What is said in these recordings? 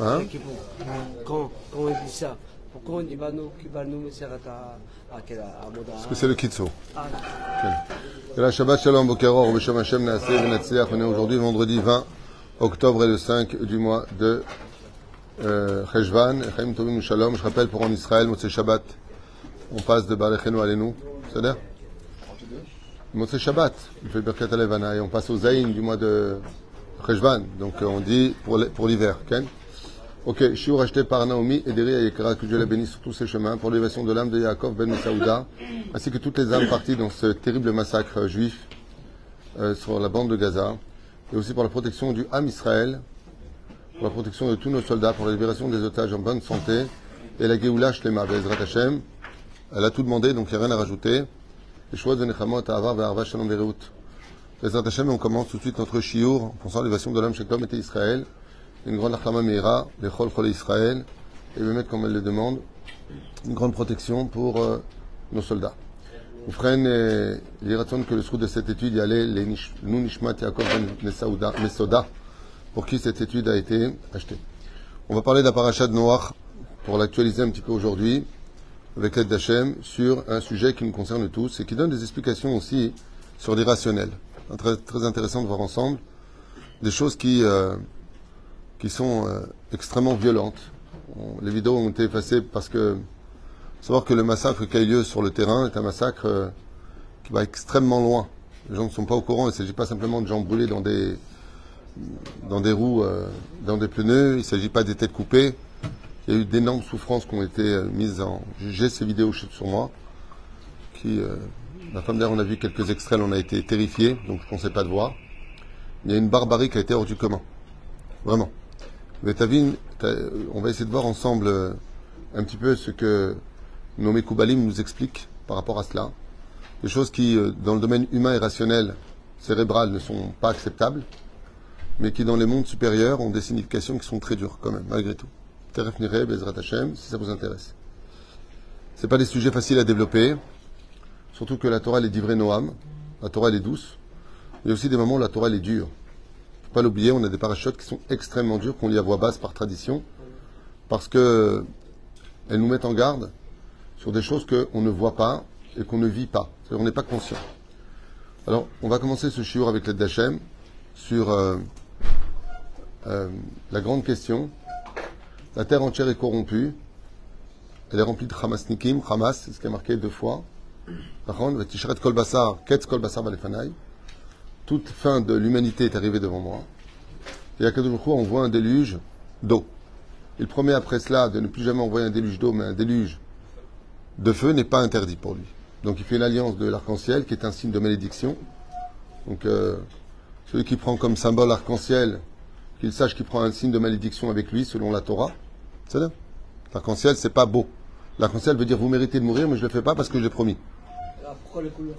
Hein. Quand, quand on dit ça, pourquoi on dit bah nous, qui va nous Serat à, à Parce que c'est le Kitso. Ah, Et la Shabbat Shalom Bokeror, Beshem Hashem Naaseh Venatzliach. On est aujourd'hui vendredi 20 octobre et le 5 du mois de euh, Cheshvan. Chaim Tovim Shalom. Je rappelle pour en Israël, Motzei Shabbat, on passe de Balechenu Alenu. C'est-à-dire Motzei Shabbat, il fait Birkat Alevana et on passe au Zayin du mois de Cheshvan. Donc euh, on dit pour l'hiver. Ken Ok, Shiur acheté par Naomi et Deri Ayekara, que Dieu la bénisse sur tous ses chemins, pour l'élévation de l'âme de Yaakov Ben Saouda, ainsi que toutes les âmes parties dans ce terrible massacre juif euh, sur la bande de Gaza, et aussi pour la protection du Ham Israël, pour la protection de tous nos soldats, pour la libération des otages en bonne santé, et la Géoula Shlema, Bezrat Hashem. Elle a tout demandé, donc il n'y a rien à rajouter. Les choix de Nechamot, Avar, Shalom, Bereut. On commence tout de suite notre shiur, en pensant à l'élévation de l'homme, homme était Israël. Une grande achlama meira, les chol chol Israël, et me mettre comme elle le demande, une grande protection pour euh, nos soldats. Ferez l'iraton que le srout de cette étude y allait les nish- nous nishmat Yaakov ben Mesoda, pour qui cette étude a été achetée. On va parler de la paracha de pour l'actualiser un petit peu aujourd'hui, avec l'aide d'Hachem, sur un sujet qui nous concerne tous et qui donne des explications aussi sur l'irrationnel. Très, très intéressant de voir ensemble des choses qui, euh, qui sont euh, extrêmement violentes. Les vidéos ont été effacées parce que savoir que le massacre qui a eu lieu sur le terrain est un massacre euh, qui va extrêmement loin. Les gens ne sont pas au courant. Il ne s'agit pas simplement de gens brûlés dans des dans des roues, dans des pneus. Il ne s'agit pas des têtes coupées. Il y a eu d'énormes souffrances qui ont été mises en. J'ai ces vidéos sur moi. Qui, euh, ma femme d'ailleurs, on a vu quelques extraits. On a été terrifiés, donc je ne pensais pas de voir. Il y a une barbarie qui a été hors du commun. Vraiment. T'as- on va essayer de voir ensemble euh, un petit peu ce que nos Mekoubalim nous expliquent par rapport à cela. Des choses qui, euh, dans le domaine humain et rationnel, cérébral, ne sont pas acceptables, mais qui, dans les mondes supérieurs, ont des significations qui sont très dures, quand même, malgré tout. Teref Nireh, Bezrat Hashem, si ça vous intéresse. C'est pas des sujets faciles à développer, surtout que la Torah, est divrée Noam, la Torah, est douce. Il y a aussi des moments où la Torah, est dure faut pas l'oublier, on a des parachutes qui sont extrêmement durs, qu'on lit à voix basse par tradition, parce que elles nous mettent en garde sur des choses qu'on ne voit pas et qu'on ne vit pas. On n'est pas conscient. Alors, on va commencer ce shiur avec l'aide d'Hachem sur euh, euh, la grande question. La terre entière est corrompue. Elle est remplie de Hamasnikim. Hamas, c'est ce qui est marqué deux fois. Toute fin de l'humanité est arrivée devant moi. Et à Kadosh on voit un déluge d'eau. Il promet après cela de ne plus jamais envoyer un déluge d'eau, mais un déluge de feu n'est pas interdit pour lui. Donc il fait l'alliance de l'arc-en-ciel, qui est un signe de malédiction. Donc euh, celui qui prend comme symbole l'arc-en-ciel, qu'il sache qu'il prend un signe de malédiction avec lui, selon la Torah. C'est L'arc-en-ciel, c'est pas beau. L'arc-en-ciel veut dire vous méritez de mourir, mais je ne le fais pas parce que j'ai promis. Pourquoi les couleurs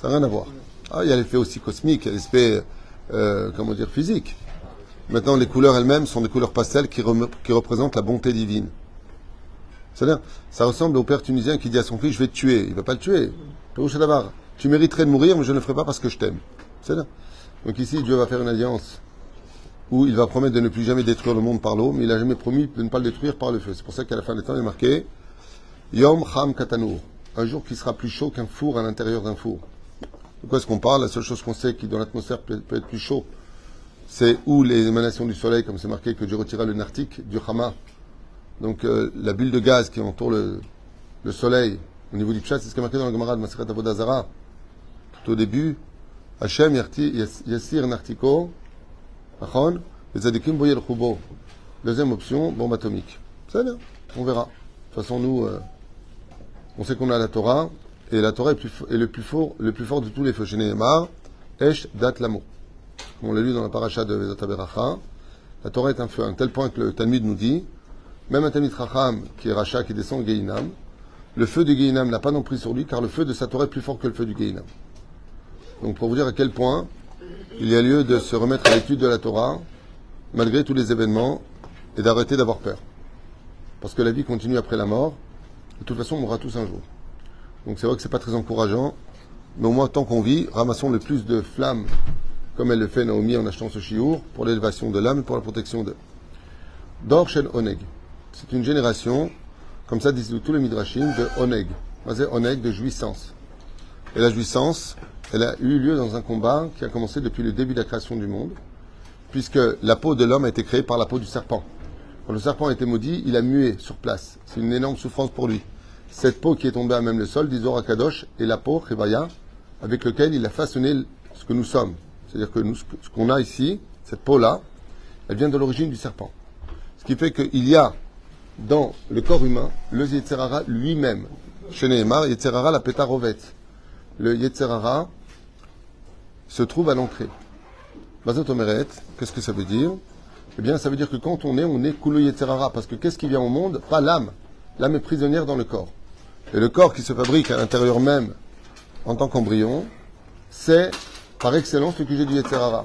Ça n'a rien à voir. Ah, il y a l'effet aussi cosmique, il y a l'aspect, euh, comment dire, physique. Maintenant, les couleurs elles-mêmes sont des couleurs pastel qui, représentent la bonté divine. C'est-à-dire, ça ressemble au père tunisien qui dit à son fils, je vais te tuer. Il ne va pas le tuer. Tu mériterais de mourir, mais je ne le ferai pas parce que je t'aime. C'est-à-dire. Donc ici, Dieu va faire une alliance où il va promettre de ne plus jamais détruire le monde par l'eau, mais il n'a jamais promis de ne pas le détruire par le feu. C'est pour ça qu'à la fin des temps, il est marqué Yom Ham Katanour. Un jour qui sera plus chaud qu'un four à l'intérieur d'un four. De quoi est-ce qu'on parle? La seule chose qu'on sait qui dans l'atmosphère peut, être plus chaud, c'est où les émanations du soleil, comme c'est marqué que Dieu retira le nartique du Hama. Donc euh, la bulle de gaz qui entoure le, le soleil au niveau du Pshat, c'est ce qui est marqué dans le Gemara de Maseret Avodazara. Tout au début, Hachem yassir nartiko, achon, les zadikim boyer. Deuxième option, bombe atomique. C'est bien, on verra. De toute façon, nous, euh, on sait qu'on a la Torah, et la Torah est, le, plus fort, le plus fort de tous les feux. Nehemar, Esh Dat Lamo. Comme on l'a lu dans la paracha de Vezat la Torah est un feu, à un tel point que le Talmud nous dit, même un Talmud Racham, qui est Racha, qui descend Geinam, le feu du Geinam n'a pas d'emprise sur lui, car le feu de sa Torah est plus fort que le feu du Geinam. Donc pour vous dire à quel point il y a lieu de se remettre à l'étude de la Torah, malgré tous les événements, et d'arrêter d'avoir peur. Parce que la vie continue après la mort, de toute façon on mourra tous un jour. Donc c'est vrai que c'est pas très encourageant, mais au moins tant qu'on vit, ramassons le plus de flammes comme elle le fait Naomi en achetant ce chiour, pour l'élévation de l'âme et pour la protection d'eux. Dor Oneg. C'est une génération, comme ça disent tous les midrashim, de Oneg. Oneg de jouissance. Et la jouissance, elle a eu lieu dans un combat qui a commencé depuis le début de la création du monde, puisque la peau de l'homme a été créée par la peau du serpent. Quand le serpent a été maudit, il a mué sur place. C'est une énorme souffrance pour lui. Cette peau qui est tombée à même le sol, dit Kadosh, est la peau, Chevaya, avec lequel il a façonné ce que nous sommes. C'est-à-dire que ce qu'on a ici, cette peau-là, elle vient de l'origine du serpent. Ce qui fait qu'il y a dans le corps humain le Yetzerara lui-même. Chez Nehemar, Yetzerara la pétarovet. Le Yetzerara se trouve à l'entrée. Omeret, qu'est-ce que ça veut dire? Eh bien, ça veut dire que quand on est, on est Kulo Yetzerara. Parce que qu'est-ce qui vient au monde? Pas l'âme. L'âme est prisonnière dans le corps. Et le corps qui se fabrique à l'intérieur même en tant qu'embryon, c'est par excellence le QG du Yetzerara.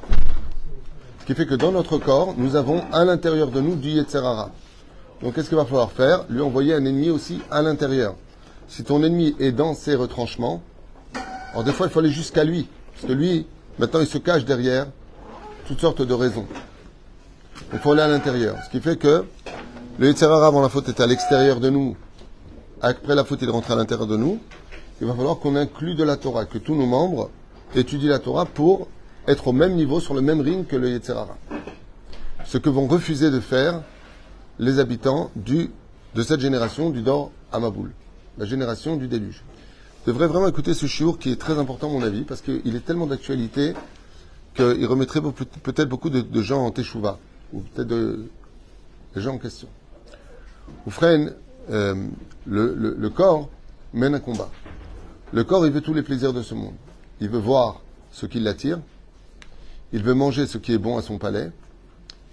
Ce qui fait que dans notre corps, nous avons à l'intérieur de nous du Yetzerara. Donc qu'est-ce qu'il va falloir faire? Lui envoyer un ennemi aussi à l'intérieur. Si ton ennemi est dans ses retranchements, alors des fois il faut aller jusqu'à lui. Parce que lui, maintenant il se cache derrière toutes sortes de raisons. Il faut aller à l'intérieur. Ce qui fait que le Yetzerara avant la faute était à l'extérieur de nous. Après la faute il rentre à l'intérieur de nous. Il va falloir qu'on inclue de la Torah, que tous nos membres étudient la Torah pour être au même niveau, sur le même ring que le Yetzerara. Ce que vont refuser de faire les habitants du, de cette génération du Dor Amaboul, la génération du déluge. Je devrais vraiment écouter ce chiour qui est très important à mon avis, parce qu'il est tellement d'actualité qu'il remettrait peut-être beaucoup de, gens en Teshuvah, ou peut-être de, des gens en question. Oufren, euh, le, le corps mène un combat. Le corps, il veut tous les plaisirs de ce monde. Il veut voir ce qui l'attire, il veut manger ce qui est bon à son palais.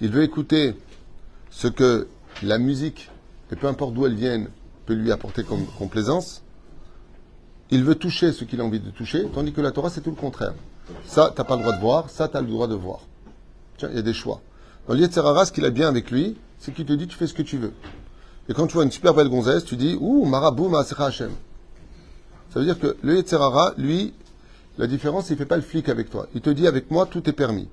Il veut écouter ce que la musique, et peu importe d'où elle vienne, peut lui apporter comme complaisance. Il veut toucher ce qu'il a envie de toucher, tandis que la Torah, c'est tout le contraire. Ça, tu n'as pas le droit de voir, ça, tu as le droit de voir. Tiens, il y a des choix. Dans l'Yetzerara, ce qu'il a bien avec lui, c'est qu'il te dit, tu fais ce que tu veux. Et quand tu vois une super belle gonzesse, tu dis, ouh, marabou, maasecha Hashem. Ça veut dire que le Yetzerara, lui, la différence, il ne fait pas le flic avec toi. Il te dit avec moi, tout est permis.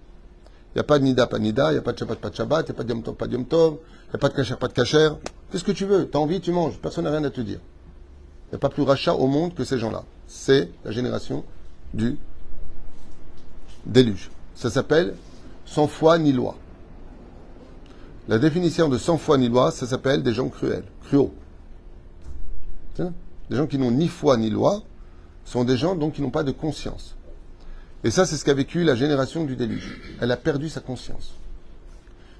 Il n'y a pas de nida, pas nida, il n'y a pas de shabbat, pas de shabbat, il n'y a pas de yom tov, pas de yom tov, il n'y a pas de kasher, pas de kasher. Qu'est-ce que tu veux Tu as envie, tu manges. Personne n'a rien à te dire. Il n'y a pas plus rachat au monde que ces gens-là. C'est la génération du déluge. Ça s'appelle sans foi ni loi. La définition de sans foi ni loi, ça s'appelle des gens cruels, cruaux. Des gens qui n'ont ni foi ni loi, sont des gens donc qui n'ont pas de conscience. Et ça, c'est ce qu'a vécu la génération du déluge. Elle a perdu sa conscience.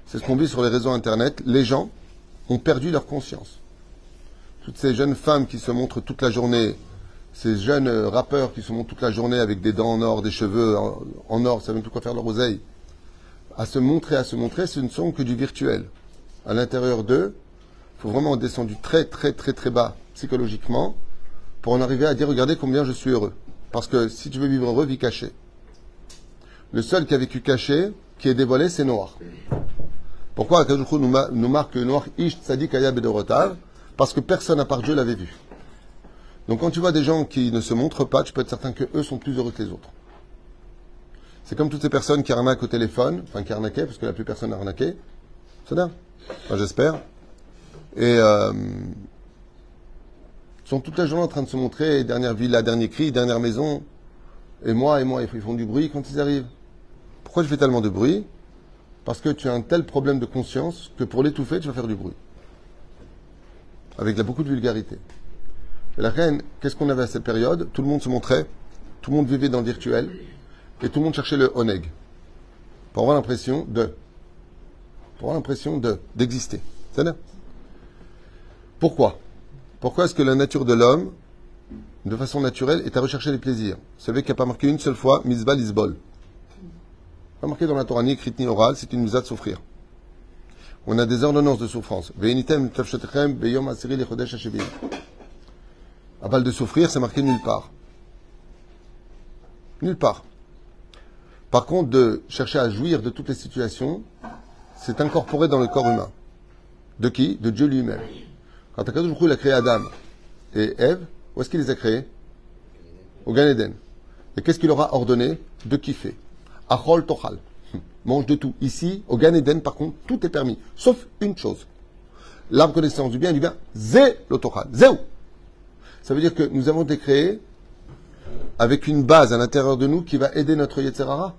C'est ce qu'on vit sur les réseaux Internet. Les gens ont perdu leur conscience. Toutes ces jeunes femmes qui se montrent toute la journée, ces jeunes rappeurs qui se montrent toute la journée avec des dents en or, des cheveux en, or, ça même plus quoi faire leur oseille, à se montrer, à se montrer, ce ne sont que du virtuel. À l'intérieur d'eux, il faut vraiment descendre très, très, très, très bas psychologiquement pour en arriver à dire regardez combien je suis heureux. Parce que si tu veux vivre heureux, vis caché. Le seul qui a vécu caché, qui est dévoilé, c'est Noir. Pourquoi Akadoukou nous, marque Noir Ish Tzadik Ayab et Parce que personne à part Dieu l'avait vu. Donc quand tu vois des gens qui ne se montrent pas, tu peux être certain qu'eux sont plus heureux que les autres. C'est comme toutes ces personnes qui arnaquent au téléphone, enfin qui arnaquaient, parce que la plus personne n'a arnaqué. C'est bien. Enfin, j'espère. Et euh, sont toute la journée en train de se montrer, dernière villa, dernier cri, dernière maison. Et moi, et moi, ils font du bruit quand ils arrivent. Pourquoi je fais tellement de bruit? Parce que tu as un tel problème de conscience que pour l'étouffer, tu vas faire du bruit. Avec beaucoup de vulgarité. Et la reine, qu'est-ce qu'on avait à cette période? Tout le monde se montrait, tout le monde vivait dans le virtuel, et tout le monde cherchait le oneg. Pour avoir l'impression de. Pour avoir l'impression de, d'exister. C'est là. Pourquoi? Pourquoi est-ce que la nature de l'homme, de façon naturelle, est à rechercher les plaisirs? Vous savez qu'il n'y a pas marqué une seule fois misbal isbol. Pas marqué dans la Torah ni écrite ni orale, c'est une misade de souffrir. On a des ordonnances de souffrance. À balle de souffrir, c'est marqué nulle part. Nulle part. Par contre, de chercher à jouir de toutes les situations, c'est incorporé dans le corps humain. De qui? De Dieu lui-même. Quand Akadosh il a créé Adam et Ève, où est-ce qu'il les a créés? Au Gan Eden. Et qu'est-ce qu'il leur a ordonné? De kiffer. Achol tochal. Mange de tout. Ici, au Gan Eden, par contre, tout est permis. Sauf une chose. L'arbre connaissance du bien et du bien, zé l'otochal. Zéou. Ça veut dire que nous avons été créés avec une base à l'intérieur de nous qui va aider notre Yetzerara.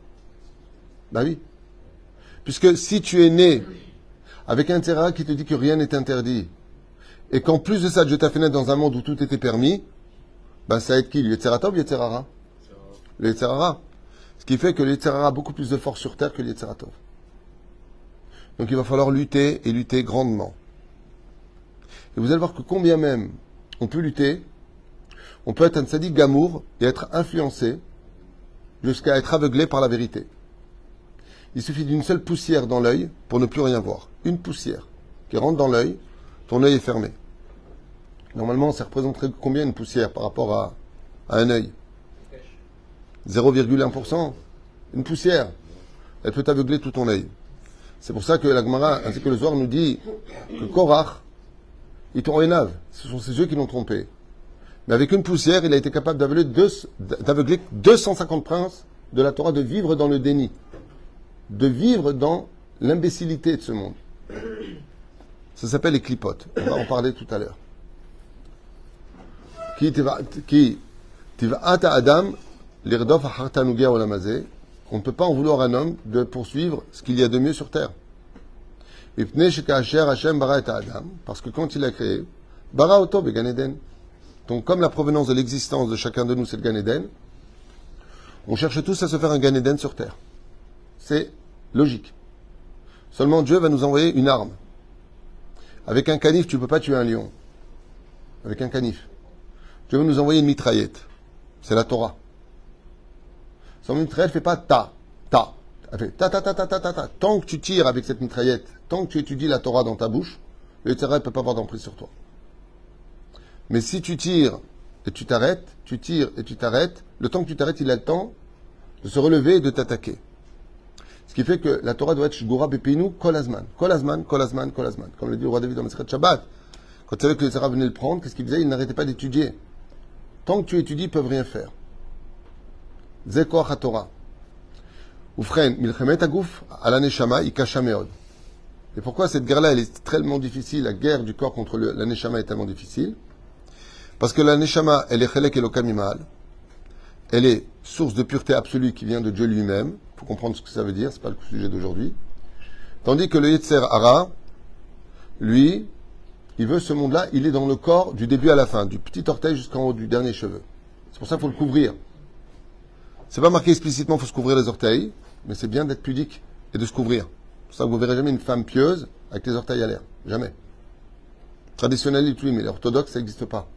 Ben oui. Puisque si tu es né avec un Yetzerara qui te dit que rien n'est interdit, et qu'en plus de ça, Dieu t'a fait naître dans un monde où tout était permis, ben ça aide qui Le Yetzeratov ou le Yetzerara Le Yetzerara. Ce qui fait que le Yetzerara a beaucoup plus de force sur terre que le Yetzeratov. Donc il va falloir lutter et lutter grandement. Et vous allez voir que combien même on peut lutter, on peut être un sadique gamour et être influencé jusqu'à être aveuglé par la vérité. Il suffit d'une seule poussière dans l'œil pour ne plus rien voir. Une poussière qui rentre dans l'œil, ton œil est fermé. Normalement, ça représenterait combien une poussière par rapport à, un œil? 0,1%. Une poussière. Elle peut aveugler tout ton œil. C'est pour ça que la Gemara, ainsi que le Zohar, nous dit que Korach, il t'ont Ce sont ses yeux qui l'ont trompé. Mais avec une poussière, il a été capable d'aveugler, d'aveugler 250 princes de la Torah, de vivre dans le déni, de vivre dans l'imbécilité de ce monde. Ça s'appelle les clipotes. On va en parler tout à l'heure. Qui Adam, on ne peut pas en vouloir un homme de poursuivre ce qu'il y a de mieux sur terre. Parce que quand il a créé, bara auto Donc, comme la provenance de l'existence de chacun de nous, c'est le Gan Eden, on cherche tous à se faire un Gan Eden sur terre. C'est logique. Seulement Dieu va nous envoyer une arme. Avec un canif, tu ne peux pas tuer un lion. Avec un canif. Dieu va nous envoyer une mitraillette. C'est la Torah. Son mitraillette ne fait pas ta, ta. Elle fait ta, ta, ta, ta, ta, ta, ta. Tant que tu tires avec cette mitraillette, tant que tu étudies la Torah dans ta bouche, le ne peut pas avoir d'emprise sur toi. Mais si tu tires et tu t'arrêtes, tu tires et tu t'arrêtes, le temps que tu t'arrêtes, il a le temps de se relever et de t'attaquer. Ce qui fait que la Torah doit être Shgura Bepinu Kolazman. Kolazman, Kolazman, Kolazman. Comme le dit le roi David dans le Shabbat. Quand il savait que les Arabes venaient le prendre, qu'est-ce qu'il faisait? Il n'arrêtait pas d'étudier. Tant que tu étudies, ils peuvent rien faire. Zekoach Torah. Oufren, Milchemet Agouf, Alaneshama, Ikashameod. Et pourquoi cette guerre-là, elle est tellement difficile, la guerre du corps contre la est tellement difficile? Parce que la elle est Chelek Elokamimahal. Elle est source de pureté absolue qui vient de Dieu lui-même. Il faut comprendre ce que ça veut dire, c'est pas le sujet d'aujourd'hui. Tandis que le Yetzer Hara, lui, il veut ce monde-là, il est dans le corps du début à la fin, du petit orteil jusqu'en haut du dernier cheveu. C'est pour ça qu'il faut le couvrir. C'est pas marqué explicitement qu'il faut se couvrir les orteils, mais c'est bien d'être pudique et de se couvrir. C'est pour ça que vous verrez jamais une femme pieuse avec les orteils à l'air. Jamais. Traditionnel, oui, mais l'orthodoxe, ça n'existe pas.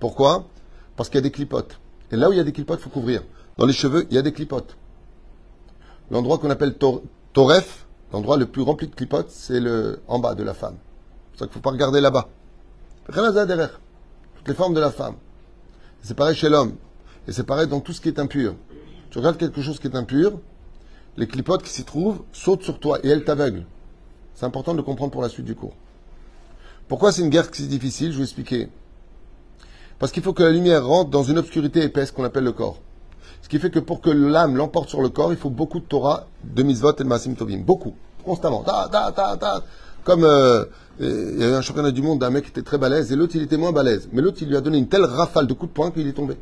Pourquoi? Parce qu'il y a des clipotes. Et là où il y a des clipotes, il faut couvrir. Dans les cheveux, il y a des clipotes. L'endroit qu'on appelle toref, l'endroit le plus rempli de clipotes, c'est le en bas de la femme. C'est pour ça qu'il ne faut pas regarder là-bas. derrière. Toutes les formes de la femme. C'est pareil chez l'homme. Et c'est pareil dans tout ce qui est impur. Tu regardes quelque chose qui est impur, les clipotes qui s'y trouvent sautent sur toi et elles t'aveuglent. C'est important de comprendre pour la suite du cours. Pourquoi c'est une guerre si difficile? Je vais expliquer. Parce qu'il faut que la lumière rentre dans une obscurité épaisse qu'on appelle le corps. Ce qui fait que pour que l'âme l'emporte sur le corps, il faut beaucoup de Torah, de Mitzvot et de Masim Tovim. Beaucoup. Constamment. Ta, ta, ta, ta. Comme euh, il y avait un championnat du monde d'un mec qui était très balèze et l'autre il était moins balèze. Mais l'autre il lui a donné une telle rafale de coups de poing qu'il est tombé.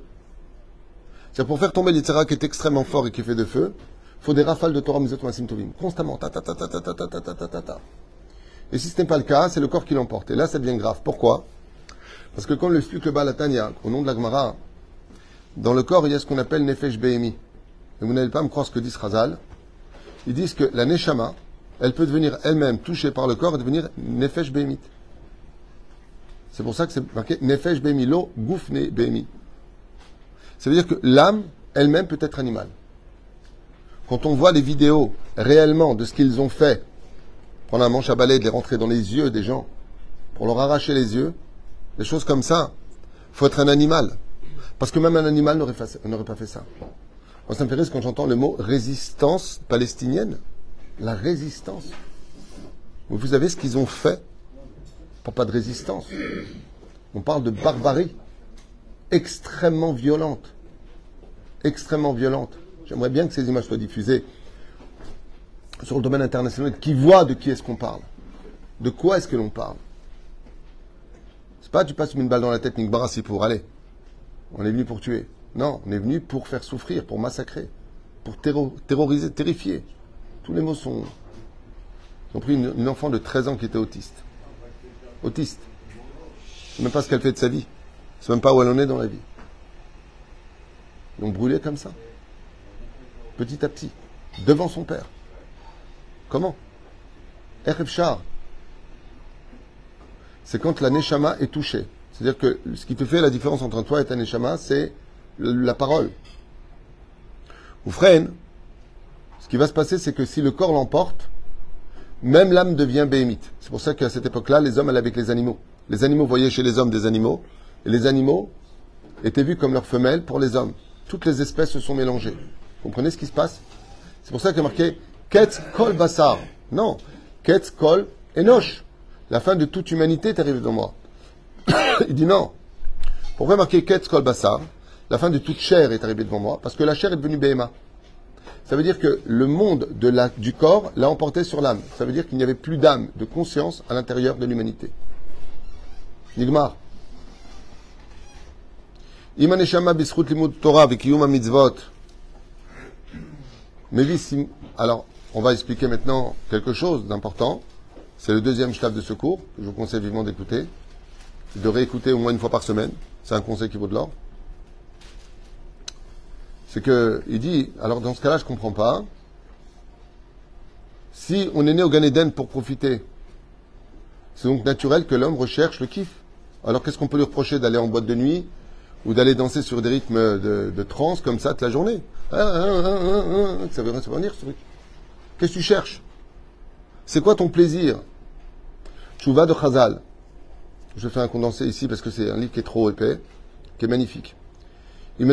C'est pour faire tomber l'Itzera qui est extrêmement fort et qui fait de feu, il faut des rafales de Torah Mizot Masim Tovim. Constamment. Ta, ta, ta, ta, ta, ta, ta, ta, ta, ta, ta. Et si ce n'est pas le cas, c'est le corps qui l'emporte. Et là, ça devient grave. Pourquoi? Parce que comme l'explique le Balatania, au nom de la Gemara, dans le corps, il y a ce qu'on appelle Nefesh Behemi. Et vous n'allez pas me croire ce que dit Razal. Ils disent que la Neshama, elle peut devenir elle-même touchée par le corps et devenir Nefesh Behemit. C'est pour ça que c'est marqué Nefesh Behemi, lo Goufne Behemi. Ça veut dire que l'âme elle-même peut être animale. Quand on voit les vidéos réellement de ce qu'ils ont fait, prendre un manche à balai, de les rentrer dans les yeux des gens, pour leur arracher les yeux, des choses comme ça, faut être un animal. Parce que même un animal n'aurait pas fait ça. Moi, ça quand j'entends le mot résistance palestinienne. La résistance. Vous savez ce qu'ils ont fait pour pas de résistance? On parle de barbarie extrêmement violente. Extrêmement violente. J'aimerais bien que ces images soient diffusées sur le domaine international, qui voit de qui est-ce qu'on parle. De quoi est-ce que l'on parle? C'est pas tu passes une balle dans la tête, Nick Barassi, pour aller. On est venu pour tuer. Non, on est venu pour faire souffrir, pour massacrer, pour terroriser, terrifier. Tous les mots sont. Ils ont pris une, enfant de 13 ans qui était autiste. Autiste. C'est même pas ce qu'elle fait de sa vie. C'est même pas où elle en est dans la vie. Ils l'ont brûlé comme ça. Petit à petit. Devant son père. Comment? Erev C'est quand la Neshama est touchée. C'est-à-dire que ce qui te fait la différence entre toi et ta Neshama, c'est la parole. Ou freine, ce qui va se passer, c'est que si le corps l'emporte, même l'âme devient béhémite. C'est pour ça qu'à cette époque-là, les hommes allaient avec les animaux. Les animaux voyaient chez les hommes des animaux, et les animaux étaient vus comme leurs femelles pour les hommes. Toutes les espèces se sont mélangées. Vous comprenez ce qui se passe? C'est pour ça qu'il y marqué Ketz kol basar. Non, Ketz kol enosh. La fin de toute humanité est arrivée dans moi. Il dit non. Pourquoi marquer Ketz kol basar La fin de toute chair est arrivée devant moi, parce que la chair est devenue Béhéma. Ça veut dire que le monde du corps l'a emporté sur l'âme. Ça veut dire qu'il n'y avait plus d'âme, de conscience à l'intérieur de l'humanité. Nigmar. Torah mitzvot. Alors, on va expliquer maintenant quelque chose d'important. C'est le deuxième shlaf de secours que je vous conseille vivement d'écouter. De réécouter au moins une fois par semaine. C'est un conseil qui vaut de l'or. C'est que, il dit, alors dans ce cas-là, je ne comprends pas. Si on est né au Gan pour profiter, c'est donc naturel que l'homme recherche le kiff. Alors qu'est-ce qu'on peut lui reprocher d'aller en boîte de nuit ou d'aller danser sur des rythmes de, de trance comme ça toute la journée? Ah, ah, ah, Ça veut rien dire ce truc. Qu'est-ce que tu cherches? C'est quoi ton plaisir? Vas de Chazal. Je fais un condensé ici parce que c'est un livre qui est trop épais, qui est magnifique. Car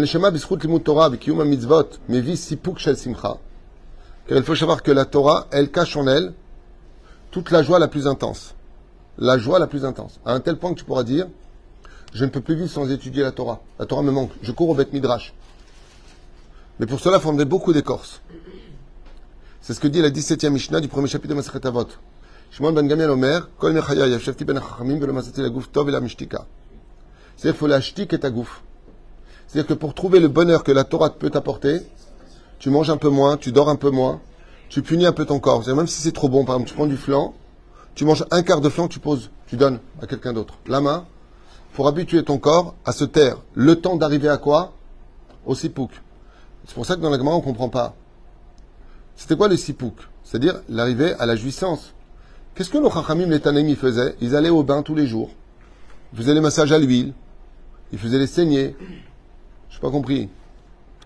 il faut savoir que la Torah, elle cache en elle toute la joie la plus intense. La joie la plus intense. À un tel point que tu pourras dire, je ne peux plus vivre sans étudier la Torah. La Torah me manque. Je cours au Beth Midrash. Mais pour cela, il faudrait beaucoup d'écorce. C'est ce que dit la 17e Mishnah du premier chapitre de Masachet Avot. Shimon ben Gamiel Omer, Kol mechaya ben masati la gouf tov et. C'est-à-dire qu'il faut la shtik et ta gouf. C'est-à-dire que pour trouver le bonheur que la Torah peut t'apporter, tu manges un peu moins, tu dors un peu moins, tu punis un peu ton corps. C'est-à-dire même si c'est trop bon, par exemple, tu prends du flan, tu manges un quart de flan, tu poses, tu donnes à quelqu'un d'autre. La main, pour habituer ton corps à se taire. Le temps d'arriver à quoi? Au sipouk. C'est pour ça que dans la Gemara, on ne comprend pas. C'était quoi le sipouk? C'est-à-dire l'arrivée à la jouissance. Qu'est-ce que nos chachamim, les tanémis faisaient? Ils allaient au bain tous les jours. Ils faisaient les massages à l'huile. Ils faisaient les saignées. Je n'ai pas compris.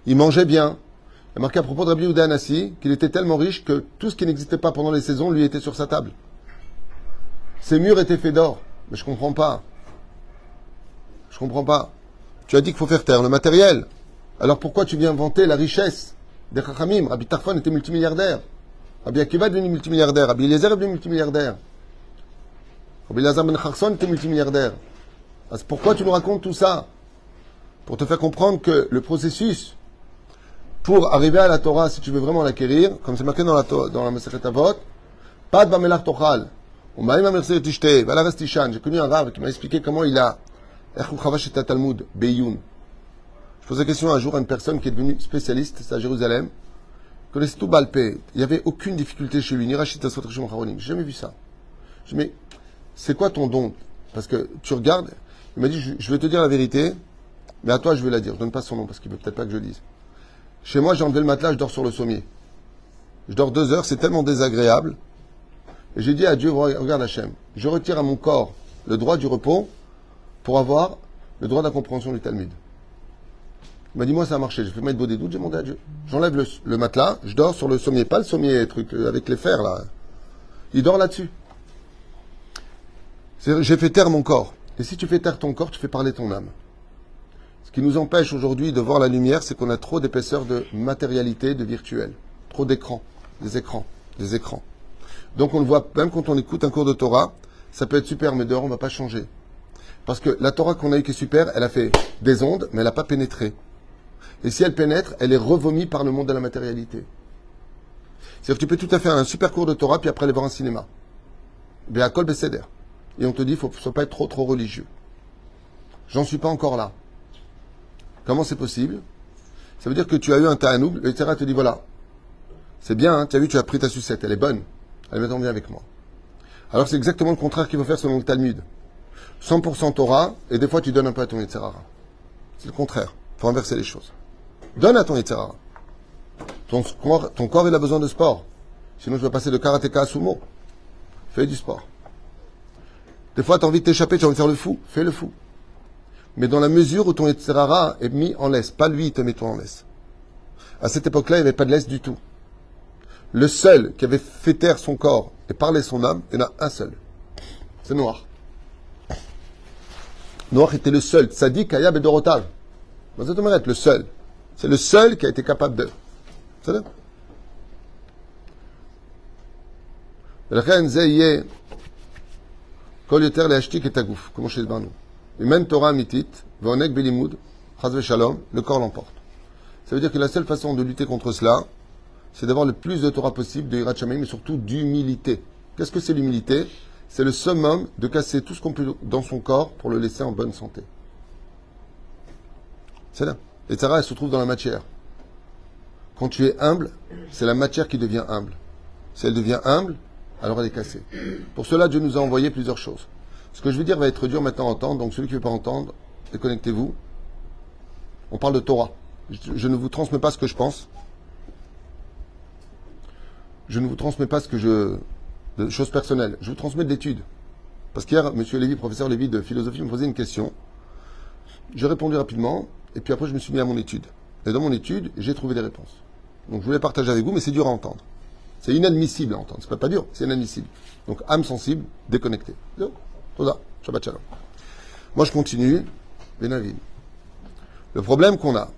Ils mangeaient bien. Il a marqué à propos de Rabbi qu'il était tellement riche que tout ce qui n'existait pas pendant les saisons lui était sur sa table. Ses murs étaient faits d'or. Mais je comprends pas. Je comprends pas. Tu as dit qu'il faut faire taire le matériel. Alors pourquoi tu viens inventer la richesse? Des Chachamim Rabbi Tarfon était multimilliardaire. Rabbi Akiva est devenu multimilliardaire. Rabbi Eliezer est devenu multimilliardaire. Rabbi Lazar ben Kharson était multimilliardaire. pourquoi tu nous racontes tout ça? Pour te faire comprendre que le processus pour arriver à la Torah, si tu veux vraiment l'acquérir, comme c'est marqué dans la, dans la Avot, pas de Bamelach Tochal. J'ai connu un rave qui m'a expliqué comment il a. Talmud, Beyoun. Je posais la question un jour à une personne qui est devenue spécialiste, c'est à Jérusalem, connaissait tout Balpé? Il n'y avait aucune difficulté chez lui, ni Rachid J'ai jamais vu ça. Je dis, mais c'est quoi ton don? Parce que tu regardes, il m'a dit, je, vais te dire la vérité, mais à toi je vais la dire. Je donne pas son nom parce qu'il veut peut-être pas que je le dise. Chez moi, j'ai enlevé le matelas, je dors sur le sommier. Je dors deux heures, c'est tellement désagréable. Et j'ai dit à Dieu, regarde Hachem, je retire à mon corps le droit du repos pour avoir le droit d'incompréhension du Talmud. Il m'a dit, moi ça a marché, j'ai fait mettre beau des doutes, j'ai demandé à Dieu. J'enlève le, matelas, je dors sur le sommier, pas le sommier truc euh, avec les fers là. Il dort là-dessus. J'ai fait taire mon corps. Et si tu fais taire ton corps, tu fais parler ton âme. Ce qui nous empêche aujourd'hui de voir la lumière, c'est qu'on a trop d'épaisseur de matérialité, de virtuel. Trop d'écrans, des écrans, des écrans. Donc on le voit, même quand on écoute un cours de Torah, ça peut être super, mais dehors on ne va pas changer. Parce que la Torah qu'on a eue qui est super, elle a fait des ondes, mais elle n'a pas pénétré. Et si elle pénètre, elle est revomie par le monde de la matérialité. C'est-à-dire que tu peux tout à fait faire un super cours de Torah, puis après aller voir un cinéma. Béakol Besséder. Et on te dit, il ne faut pas être trop, trop religieux. J'en suis pas encore là. Comment c'est possible? Ça veut dire que tu as eu un ta'anoug, le Yitzhara te dit, voilà, c'est bien, hein, tu as vu, tu as pris ta sucette, elle est bonne. Elle maintenant bien avec moi. Alors c'est exactement le contraire qu'il faut faire selon le Talmud. 100% Torah, et des fois tu donnes un peu à ton Yitzhara. C'est le contraire. Il faut inverser les choses. Donne à ton Yitzhara. Ton corps, ton corps, il a besoin de sport. Sinon, je vais passer de karatéka à sumo. Fais du sport. Des fois, tu as envie de t'échapper, tu as envie de faire le fou. Fais le fou. Mais dans la mesure où ton Yitzhara est mis en laisse. Pas lui, il te met toi en laisse. À cette époque-là, il n'y avait pas de laisse du tout. Le seul qui avait fait taire son corps et parler son âme, il y en a un seul. C'est Noir. Noir était le seul. Tzadik, Ayab et Dorotav. être le seul. C'est le seul qui a été capable de. C'est ça ולכן זה יהיה כל יותר להשתיק את הגוף, כמו שהסברנו. אם אין תורה אמיתית ועונג בלימוד, חס ושלום, le corps l'emporte. Ça veut dire que la seule façon de lutter contre cela, c'est d'avoir le plus de Torah possible, de Hirat mais surtout d'humilité. Qu'est-ce que c'est l'humilité C'est le summum de casser tout ce qu'on peut dans son corps pour le laisser en bonne santé. C'est là. Et Sarah, elle se trouve dans la matière. Quand tu es humble, c'est la matière qui devient humble. Si elle devient humble, alors elle est cassée. Pour cela, Dieu nous a envoyé plusieurs choses. Ce que je vais dire va être dur maintenant à entendre, donc celui qui ne veut pas entendre, déconnectez-vous. On parle de Torah. Je ne vous transmets pas ce que je pense je ne vous transmets pas ce que je. de choses personnelles. Je vous transmets de l'étude. Parce qu'hier, M. Lévy, professeur Lévy de philosophie, me posait une question. J'ai répondu rapidement, et puis après, je me suis mis à mon étude. Et dans mon étude, j'ai trouvé des réponses. Donc, je voulais partager avec vous, mais c'est dur à entendre. C'est inadmissible à entendre. C'est pas, pas dur, c'est inadmissible. Donc, âme sensible, déconnectée. ça. Shabbat Shalom. Moi, je continue. Benavide. Le problème qu'on a,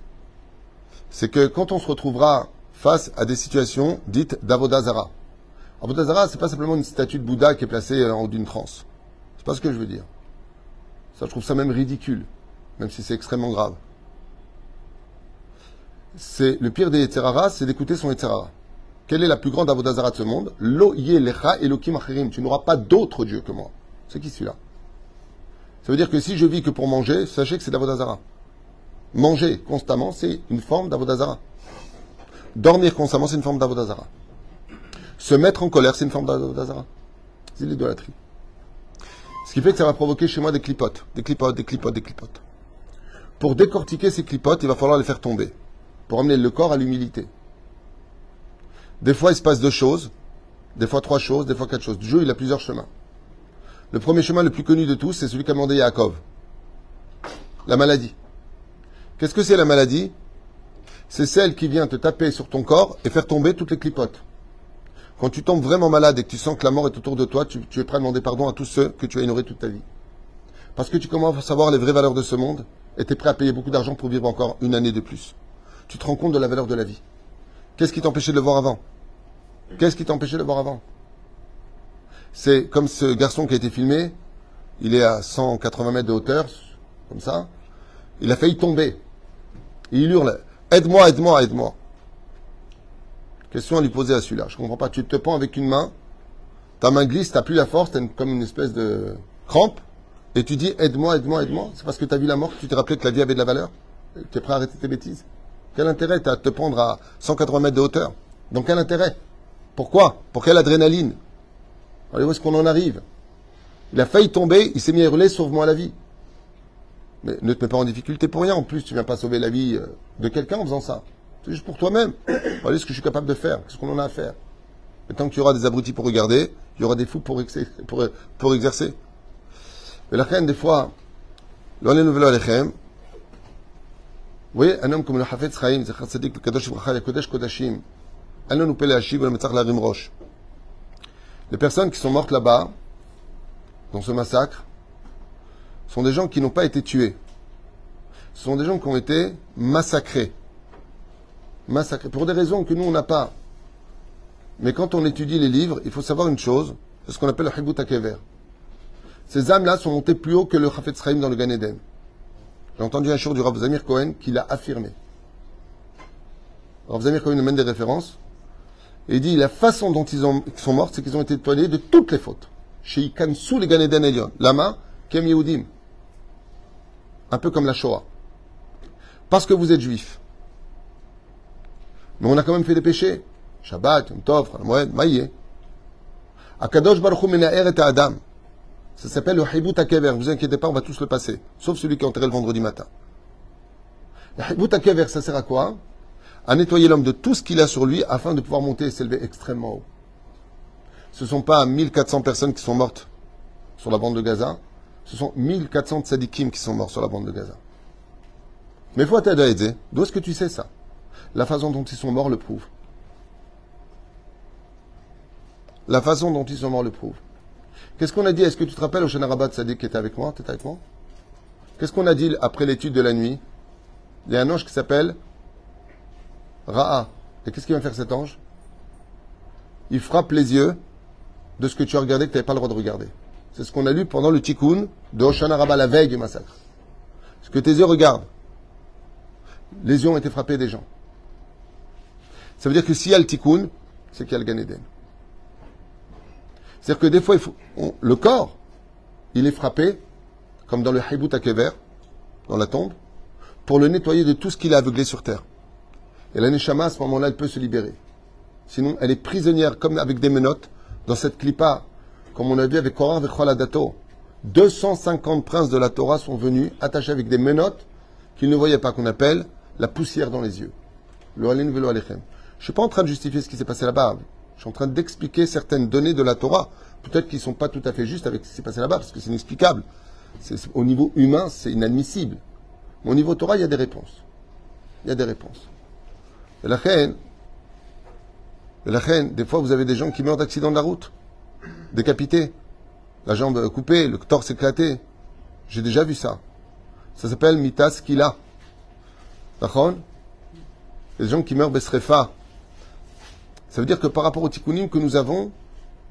c'est que quand on se retrouvera face à des situations dites d'Avodazara. Avodazara, c'est pas simplement une statue de Bouddha qui est placée en haut d'une transe. C'est pas ce que je veux dire. Ça, je trouve ça même ridicule, même si c'est extrêmement grave. C'est le pire des Etzerara, c'est d'écouter son Etzerara. Quelle est la plus grande Avodazara de ce monde? Lo lecha elokim achirim. Tu n'auras pas d'autre Dieu que moi. C'est qui celui-là? Ça veut dire que si je vis que pour manger, sachez que c'est d'Avodazara. Manger constamment, c'est une forme d'Avodazara. Dormir constamment, c'est une forme d'avodazara. Se mettre en colère, c'est une forme d'avodazara. C'est l'idolâtrie. Ce qui fait que ça va provoquer chez moi des clipotes, des clipotes, des clipotes, des clipotes. Pour décortiquer ces clipotes, il va falloir les faire tomber. Pour amener le corps à l'humilité. Des fois, il se passe deux choses. Des fois, trois choses. Des fois, quatre choses. Dieu, il a plusieurs chemins. Le premier chemin le plus connu de tous, c'est celui qu'a demandé Yaakov. La maladie. Qu'est-ce que c'est la maladie? C'est celle qui vient te taper sur ton corps et faire tomber toutes les clipotes. Quand tu tombes vraiment malade et que tu sens que la mort est autour de toi, tu, es prêt à demander pardon à tous ceux que tu as ignorés toute ta vie. Parce que tu commences à savoir les vraies valeurs de ce monde et tu es prêt à payer beaucoup d'argent pour vivre encore une année de plus. Tu te rends compte de la valeur de la vie. Qu'est-ce qui t'empêchait de le voir avant? Qu'est-ce qui t'empêchait de le voir avant? C'est comme ce garçon qui a été filmé, il est à 180 mètres de hauteur, comme ça, il a failli tomber. Et il hurle Aide-moi, aide-moi, aide-moi. Question à lui poser à celui-là. Je comprends pas. Tu te pends avec une main, ta main glisse, tu n'as plus la force, tu as comme une espèce de crampe, et tu dis aide-moi, aide-moi, aide-moi. C'est parce que tu as vu la mort que tu t'es rappelé que la vie avait de la valeur Tu es prêt à arrêter tes bêtises? Quel intérêt t'as de te prendre à 180 mètres de hauteur? Donc quel intérêt? Pourquoi? Pour quelle adrénaline? Allez, où est-ce qu'on en arrive? Il a failli tomber, il s'est mis à hurler sauve-moi la vie. Mais ne te mets pas en difficulté pour rien. En plus, tu viens pas sauver la vie euh, de quelqu'un en faisant ça. C'est juste pour toi-même. Regardez ce que je suis capable de faire. Qu'est-ce qu'on en a à faire Et tant qu'il y aura des abrutis pour regarder, il y aura des fous pour, exercer. Mais la reine, des fois, l'on est nouvel voyez, un homme comme le Hafez Chaim, le Kadosh Kodesh Kodashim. Les personnes qui sont mortes là-bas, dans ce massacre, sont des gens qui n'ont pas été tués. Ce sont des gens qui ont été massacrés. Massacrés. Pour des raisons que nous, on n'a pas. Mais quand on étudie les livres, il faut savoir une chose. C'est ce qu'on appelle le Hibut Akever. Ces âmes-là sont montées plus haut que le Chafetz Chaim dans le Gan Eden. J'ai entendu un jour du Rav Zamir Cohen qui l'a affirmé. Rav Zamir Cohen nous mène des références. Et il dit, la façon dont ils, ont, ils sont morts, c'est qu'ils ont été nettoyés de toutes les fautes. Chez Ikansu les Ganeden Elion. Lama, Kem Yehudim. Un peu comme la Shoah. Parce que vous êtes juifs. Mais on a quand même fait des péchés. Shabbat, Yom Tov, Moed, Maïe. Akadosh Baruch Hu et Adam. Ça s'appelle le Hibut Akever. Vous inquiétez pas, on va tous le passer. Sauf celui qui est enterré le vendredi matin. Le Hibut Akever, ça sert à quoi? À nettoyer l'homme de tout ce qu'il a sur lui afin de pouvoir monter et s'élever extrêmement haut. Ce ne sont pas 1400 personnes qui sont mortes sur la bande de Gaza. Ce sont 1400 tzadikim qui sont morts sur la bande de Gaza. Mais faut t'aider. D'où est-ce que tu sais ça? La façon dont ils sont morts le prouve. La façon dont ils sont morts le prouve. Qu'est-ce qu'on a dit? Est-ce que tu te rappelles au Rabat Sadiq qui était avec moi Tu étais avec moi? Qu'est-ce qu'on a dit après l'étude de la nuit? Il y a un ange qui s'appelle Ra'a. Et qu'est-ce qu'il va faire cet ange? Il frappe les yeux de ce que tu as regardé que tu n'avais pas le droit de regarder. C'est ce qu'on a lu pendant le tikkun de Hoshana Rabbah, la veille du massacre. Ce que tes yeux regardent. Les yeux ont été frappés des gens. Ça veut dire que s'il y a le tikkun, c'est qu'il y a le Gan Eden. C'est-à-dire que des fois, le corps, il est frappé, comme dans le Haibut Akever, dans la tombe, pour le nettoyer de tout ce qu'il a aveuglé sur terre. Et la Neshama, à ce moment-là, elle peut se libérer. Sinon, elle est prisonnière, comme avec des menottes, dans cette clipa, comme on a vu avec Korah avec Dato. 250 princes de la Torah sont venus, attachés avec des menottes, qu'ils ne voyaient pas, qu'on appelle la poussière dans les yeux. Le. Je suis pas en train de justifier ce qui s'est passé là-bas. Je suis en train d'expliquer certaines données de la Torah. Peut-être qu'ils ne sont pas tout à fait justes avec ce qui s'est passé là-bas, parce que c'est inexplicable. au niveau humain, c'est inadmissible. Mais au niveau Torah, il y a des réponses. Il y a des réponses. Et la reine, la reine, des fois, vous avez des gens qui meurent d'accident de la route, décapités, la jambe coupée, le torse éclaté. J'ai déjà vu ça. Ça s'appelle mitas kila. D'accord? Les gens qui meurent besrefa. Ça veut dire que par rapport au tikkunim que nous avons,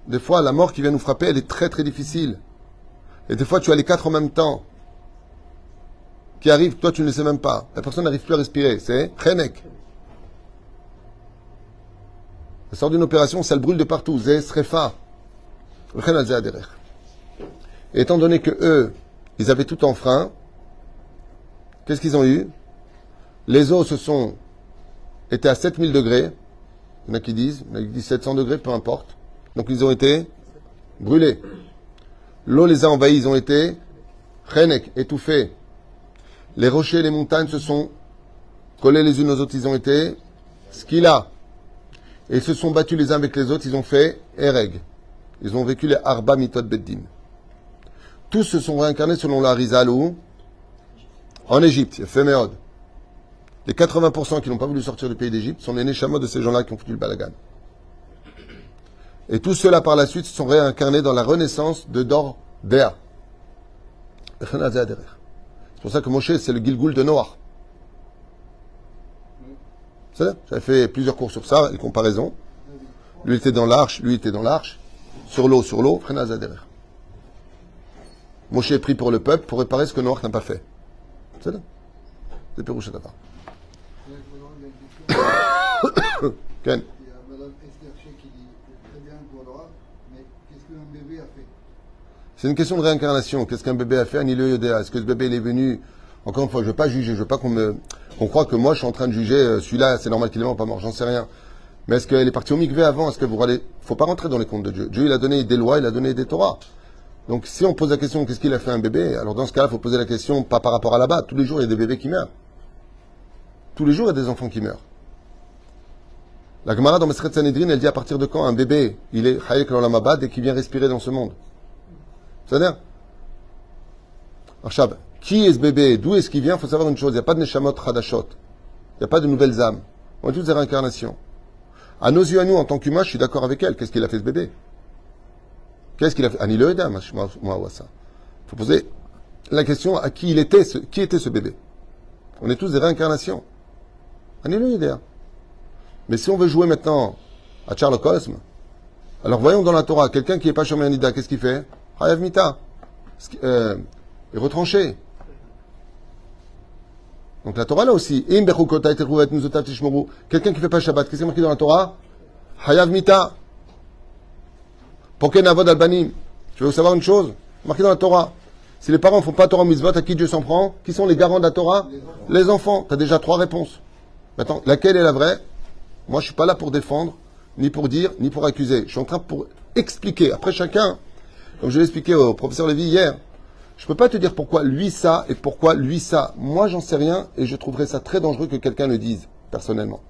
des fois, la mort qui vient nous frapper, elle est très très difficile. Et des fois, tu as les quatre en même temps qui arrivent, toi tu ne le sais même pas. La personne n'arrive plus à respirer. C'est chenek. Elle sort d'une opération, ça le brûle de partout. Zé srefa. Et étant donné que eux, ils avaient tout en frein, qu'est-ce qu'ils ont eu? Les eaux se sont étaient à 7000 degrés. Il y en a qui disent, il disent 700 degrés, peu importe. Donc ils ont été brûlés. L'eau les a envahis, ils ont été chenek, étouffés. Les rochers et les montagnes se sont collés les unes aux autres, ils ont été skila et ils se sont battus les uns avec les autres, ils ont fait Ereg. Ils ont vécu les Arba Mitot Beddin. Tous se sont réincarnés selon la Rizalou en Égypte, Féméod. Les 80% qui n'ont pas voulu sortir du pays d'Égypte sont les Neshamot de ces gens-là qui ont foutu le balagan. Et tous ceux-là par la suite se sont réincarnés dans la renaissance de Dor Dea. C'est pour ça que Moshe, c'est le Gilgul de Noah. J'avais fait plusieurs cours sur ça, les comparaisons. Lui était dans l'arche, lui était dans l'arche. Sur l'eau, sur l'eau, derrière. Moshe est pris pour le peuple pour réparer ce que Noach n'a pas fait. C'est là. C'est C'est une question de réincarnation. Qu'est-ce qu'un bébé a fait Est-ce que ce bébé est venu? Encore une fois, je ne veux pas juger, je ne veux pas qu'on me on croit que moi, je suis en train de juger euh, celui-là, c'est normal qu'il est mort, pas mort, j'en sais rien. Mais est-ce qu'elle est partie au mikvé avant? Est-ce que vous allez faut pas rentrer dans les comptes de Dieu. Dieu, il a donné des lois, il a donné des Torahs. Donc, si on pose la question, qu'est-ce qu'il a fait un bébé? Alors, dans ce cas-là, il faut poser la question, pas par rapport à là-bas. Tous les jours, il y a des bébés qui meurent. Tous les jours, il y a des enfants qui meurent. La Gemara dans Mesret Sanhedrin, elle dit à partir de quand un bébé, il est Hayek Lolamabad et qui vient respirer dans ce monde? C'est-à-dire Arshab, qui est ce bébé? D'où est-ce qu'il vient? Il faut savoir une chose. Il n'y a pas de Neshamot Hadashot. Il n'y a pas de nouvelles âmes. On est tous des réincarnations. À nos yeux, à nous, en tant qu'humains, je suis d'accord avec elle. Qu'est-ce qu'il a fait ce bébé? Qu'est-ce qu'il a fait? Ça. Il faut poser la question à qui il était, ce, qui était ce bébé? On est tous des réincarnations. Ani le Mais si on veut jouer maintenant à Charles Cosme, alors voyons dans la Torah, quelqu'un qui n'est pas Shomer Nida, qu'est-ce qu'il fait? Hayav Mita. Euh, est retranché. Donc la Torah là aussi, quelqu'un qui fait pas Shabbat, qu'est-ce qui est marqué dans la Torah? Hayav Mita. Pourquoi Navod Albanim? Je vous savoir une chose, marqué dans la Torah. Si les parents ne font pas Torah mitzvot, à qui Dieu s'en prend? Qui sont les garants de la Torah? Les enfants. Tu as déjà trois réponses. Maintenant, laquelle est la vraie? Moi, je suis pas là pour défendre, ni pour dire, ni pour accuser. Je suis en train pour expliquer. Après, chacun, comme je l'ai expliqué au professeur Lévy hier, je peux pas te dire pourquoi lui ça et pourquoi lui ça. Moi, j'en sais rien et je trouverais ça très dangereux que quelqu'un le dise, personnellement.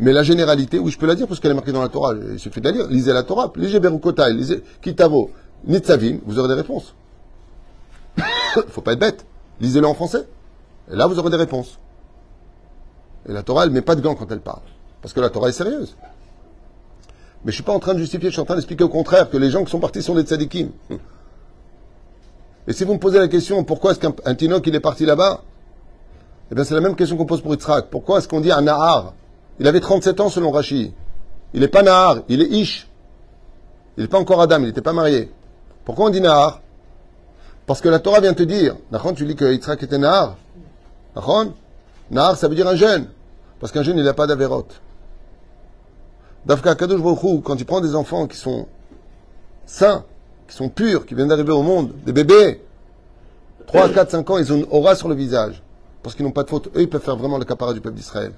Mais la généralité, oui, je peux la dire parce qu'elle est marquée dans la Torah. Il suffit de la lire. Lisez la Torah. Lisez Berukotai, lisez Kitavo, Nitzavim. Vous aurez des réponses. faut pas être bête. Lisez-le en français. Et là, vous aurez des réponses. Et la Torah, elle met pas de gants quand elle parle. Parce que la Torah est sérieuse. Mais je suis pas en train de justifier, je suis en train d'expliquer au contraire que les gens qui sont partis sont des tzadikim. Et si vous me posez la question, pourquoi est-ce qu'un Tinoch, il est parti là-bas? Eh bien, c'est la même question qu'on pose pour Yitzhak. Pourquoi est-ce qu'on dit un Nahar? Il avait 37 ans selon Rashi. Il n'est pas Nahar, il est Ish. Il n'est pas encore Adam, il n'était pas marié. Pourquoi on dit Nahar? Parce que la Torah vient te dire, Nachon, tu dis que Yitzhak était Nahar. Nachon? Nahar, ça veut dire un jeune. Parce qu'un jeune, il n'a pas d'avérote. Dafka Kadosh quand il prend des enfants qui sont sains, qui sont purs, qui viennent d'arriver au monde, des bébés, 3, 4, 5 ans, ils ont une aura sur le visage. Parce qu'ils n'ont pas de faute. Eux, ils peuvent faire vraiment le capara du peuple d'Israël.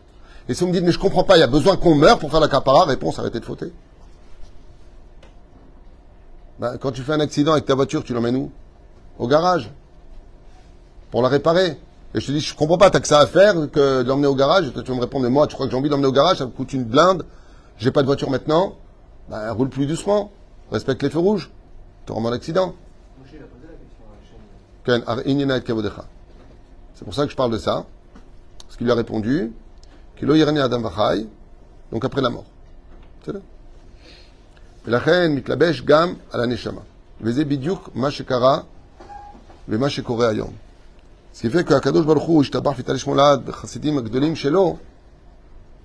Et si vous me dites, mais je comprends pas, il y a besoin qu'on meure pour faire la capara, réponse, arrêtez de fauter. Ben, quand tu fais un accident avec ta voiture, tu l'emmènes où? Au garage. Pour la réparer. Et je te dis, je comprends pas, t'as que ça à faire que de l'emmener au garage. Et toi, tu vas me répondre, mais moi, tu crois que j'ai envie de l'emmener au garage, ça me coûte une blinde. J'ai pas de voiture maintenant, bah, roule plus doucement, respecte les feux rouges, tu auras moins d'accident. C'est pour ça que je parle de ça. Parce qu'il lui a répondu Adam donc après la mort. C'est là. La reine mitlabesh gam à la neshama. Veze bidiouk mashekara ve mashekore ayom. Ce qui fait que qu'Akadosh Baruch Hu, Ishtabar Fitalesh Molad, Chassidim Agdolim Shelo,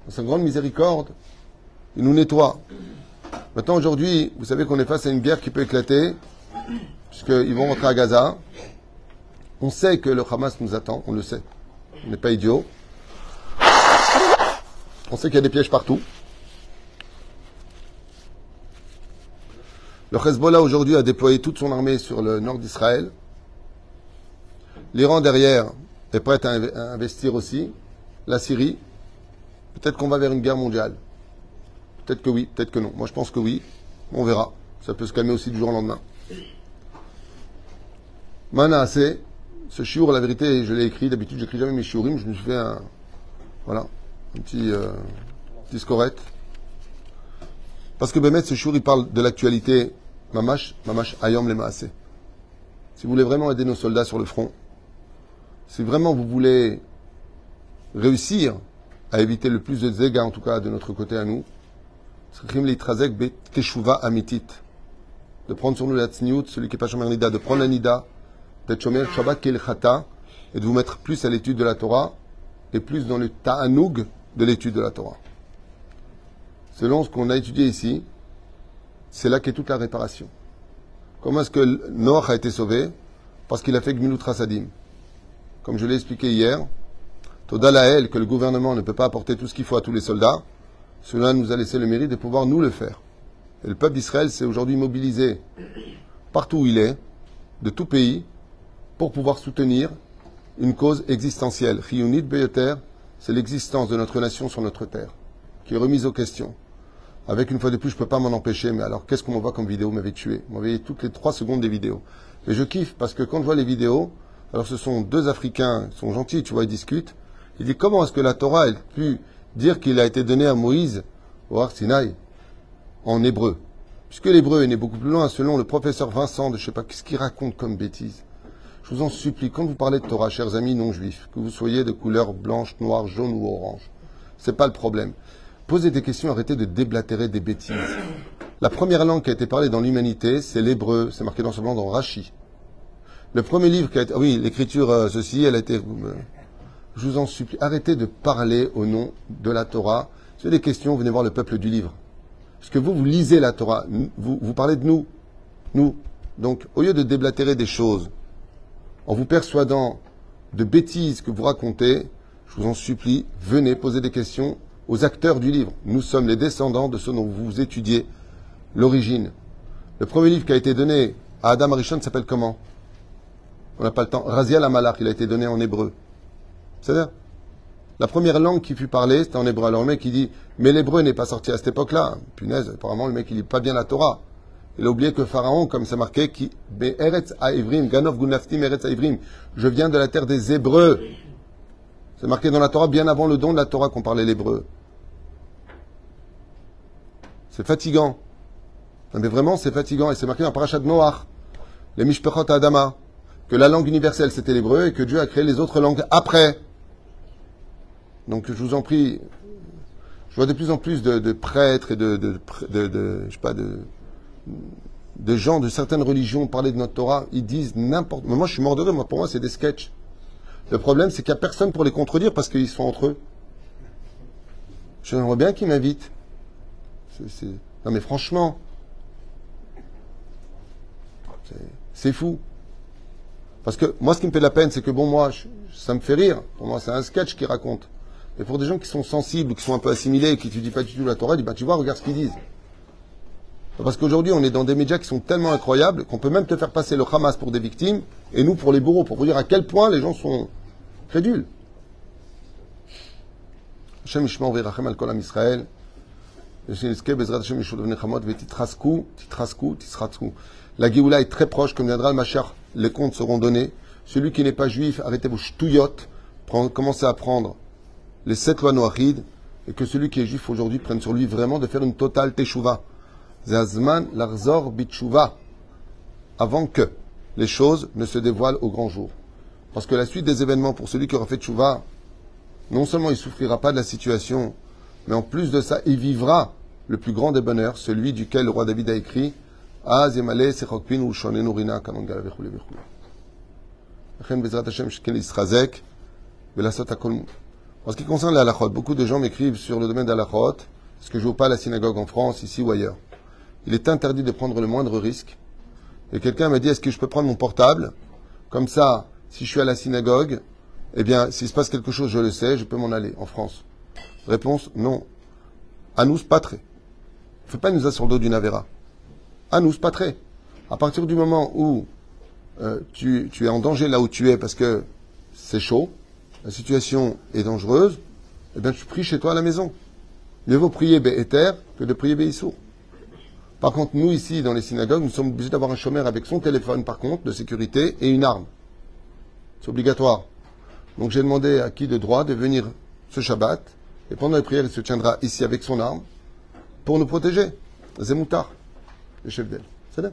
dans sa grande miséricorde, il nous nettoie. Maintenant, aujourd'hui, vous savez qu'on est face à une guerre qui peut éclater, puisqu'ils vont rentrer à Gaza. On sait que le Hamas nous attend, on le sait. On n'est pas idiot. On sait qu'il y a des pièges partout. Le Hezbollah aujourd'hui a déployé toute son armée sur le nord d'Israël. L'Iran derrière est prêt à investir aussi. La Syrie. Peut-être qu'on va vers une guerre mondiale. Peut-être que oui, peut-être que non. Moi je pense que oui. On verra. Ça peut se calmer aussi du jour au lendemain. Mana, ce chiour, la vérité, je l'ai écrit. D'habitude, j'écris jamais mes shiurim. Je me suis fait un, voilà, un petit, euh, petit Parce que Bémet, ce chiour, il parle de l'actualité. Mamash, mamash, ayom le maase. Si vous voulez vraiment aider nos soldats sur le front, si vraiment vous voulez réussir à éviter le plus de dégâts, en tout cas de notre côté à nous, de prendre sur nous la tsniout, celui qui est pas shomer nida, de prendre la nida, d'être shomer shabbat kel chata, et de vous mettre plus à l'étude de la Torah, et plus dans le ta'anoug de l'étude de la Torah. Selon ce qu'on a étudié ici, c'est là qu'est toute la réparation. Comment est-ce que Noach a été sauvé? Parce qu'il a fait Gmilut Rasadim. Comme je l'ai expliqué hier, Toda Lael, que le gouvernement ne peut pas apporter tout ce qu'il faut à tous les soldats, cela nous a laissé le mérite de pouvoir nous le faire. Et le peuple d'Israël s'est aujourd'hui mobilisé partout où il est, de tout pays, pour pouvoir soutenir une cause existentielle. Chiyunit Beyoter, c'est l'existence de notre nation sur notre terre, qui est remise aux questions. Avec une fois de plus, je ne peux pas m'en empêcher, mais alors qu'est-ce qu'on m'envoie comme vidéo? M'avait tué m'envoyait toutes les trois secondes des vidéos. Et je kiffe parce que quand je vois les vidéos, alors ce sont deux Africains, ils sont gentils, tu vois, ils discutent. Il dit comment est-ce que la Torah a pu dire qu'il a été donné à Moïse au Har en hébreu. Puisque l'hébreu est né beaucoup plus loin, selon le professeur Vincent de je sais pas ce qu'il raconte comme bêtise. Je vous en supplie, quand vous parlez de Torah, chers amis non juifs, que vous soyez de couleur blanche, noire, jaune ou orange, c'est pas le problème. Posez des questions, arrêtez de déblatérer des bêtises. La première langue qui a été parlée dans l'humanité, c'est l'hébreu. C'est marqué dans ce blanc dans Rashi. Le premier livre qui a été, oui, l'écriture, euh, ceci, elle a été, euh, je vous en supplie, arrêtez de parler au nom de la Torah. Si vous avez des questions, venez voir le peuple du livre. Parce que vous, vous lisez la Torah, vous, vous parlez de nous. Nous. Donc, au lieu de déblatérer des choses, en vous persuadant de bêtises que vous racontez, je vous en supplie, venez poser des questions aux acteurs du livre. Nous sommes les descendants de ceux dont vous étudiez l'origine. Le premier livre qui a été donné à Adam Arishon s'appelle comment? On n'a pas le temps. Raziel Amalach, il a été donné en hébreu. C'est-à-dire La première langue qui fut parlée, c'était en hébreu. Alors le mec, il dit, mais l'hébreu n'est pas sorti à cette époque-là. Punaise, apparemment, le mec, il lit pas bien la Torah. Il a oublié que Pharaon, comme c'est marqué, qui, Eretz Aivrim, Ganov Gunaftim Eretz Aivrim, je viens de la terre des Hébreux. C'est marqué dans la Torah bien avant le don de la Torah qu'on parlait l'hébreu. C'est fatigant. mais vraiment, c'est fatigant. Et c'est marqué dans Parashat Noach, les Mishpechot Adama, que la langue universelle c'était l'hébreu et que Dieu a créé les autres langues après. Donc je vous en prie, je vois de plus en plus de, prêtres et de, de, je sais pas, de, de gens de certaines religions parler de notre Torah, ils disent n'importe. Moi, je suis mort de rire. Moi, pour moi, c'est des sketchs. Le problème, c'est qu'il n'y a personne pour les contredire parce qu'ils sont entre eux. J'aimerais bien qu'ils m'invitent. Non, mais franchement, c'est fou. Parce que moi, ce qui me fait de la peine, c'est que bon, moi, ça me fait rire. Pour moi, c'est un sketch qu'ils racontent. Mais pour des gens qui sont sensibles, qui sont un peu assimilés, qui ne dis pas du tout la Torah, bah, tu vois, regarde ce qu'ils disent. Parce qu'aujourd'hui, on est dans des médias qui sont tellement incroyables qu'on peut même te faire passer le Hamas pour des victimes et nous pour les bourreaux, pour vous dire à quel point les gens sont crédules. La Géoula est très proche, comme viendra le Machar, les comptes seront donnés. Celui qui n'est pas juif, arrêtez vos ch'touillottes, commencez à prendre les sept lois noachides, et que celui qui est juif aujourd'hui prenne sur lui vraiment de faire une totale teshuva. Zazman larzor bitchouva, avant que les choses ne se dévoilent au grand jour. Parce que la suite des événements pour celui qui aura fait tchouva, non seulement il souffrira pas de la situation, mais en plus de ça, il vivra le plus grand des bonheurs, celui duquel le roi David a écrit en ce qui concerne la beaucoup de gens m'écrivent sur le domaine de l'halachot, parce que je joue pas à la synagogue en France, ici ou ailleurs? Il est interdit de prendre le moindre risque. Et quelqu'un m'a dit, est-ce que je peux prendre mon portable? Comme ça, si je suis à la synagogue, eh bien, s'il se passe quelque chose, je le sais, je peux m'en aller en France. Réponse, non. Anous, pas très. Fais pas nous sur le dos d'une Avera. Anous, pas très. À partir du moment où euh, tu, es en danger là où tu es parce que c'est chaud, la situation est dangereuse, eh bien, tu pries chez toi à la maison. Mieux vaut prier Béhéter que de prier Béissour. Par contre, nous ici, dans les synagogues, nous sommes obligés d'avoir un chômeur avec son téléphone, par contre, de sécurité et une arme. C'est obligatoire. Donc j'ai demandé à qui de droit de venir ce Shabbat, et pendant les prières, il se tiendra ici avec son arme, pour nous protéger. Zemoutar, le chef d'elle. C'est là.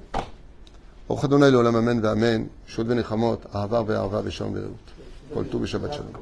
ברוך אדוני לעולם אמן ואמן, שוד ונחמות, אהבה ואהבה ושלום ורעות. כל טוב ושבת שלום.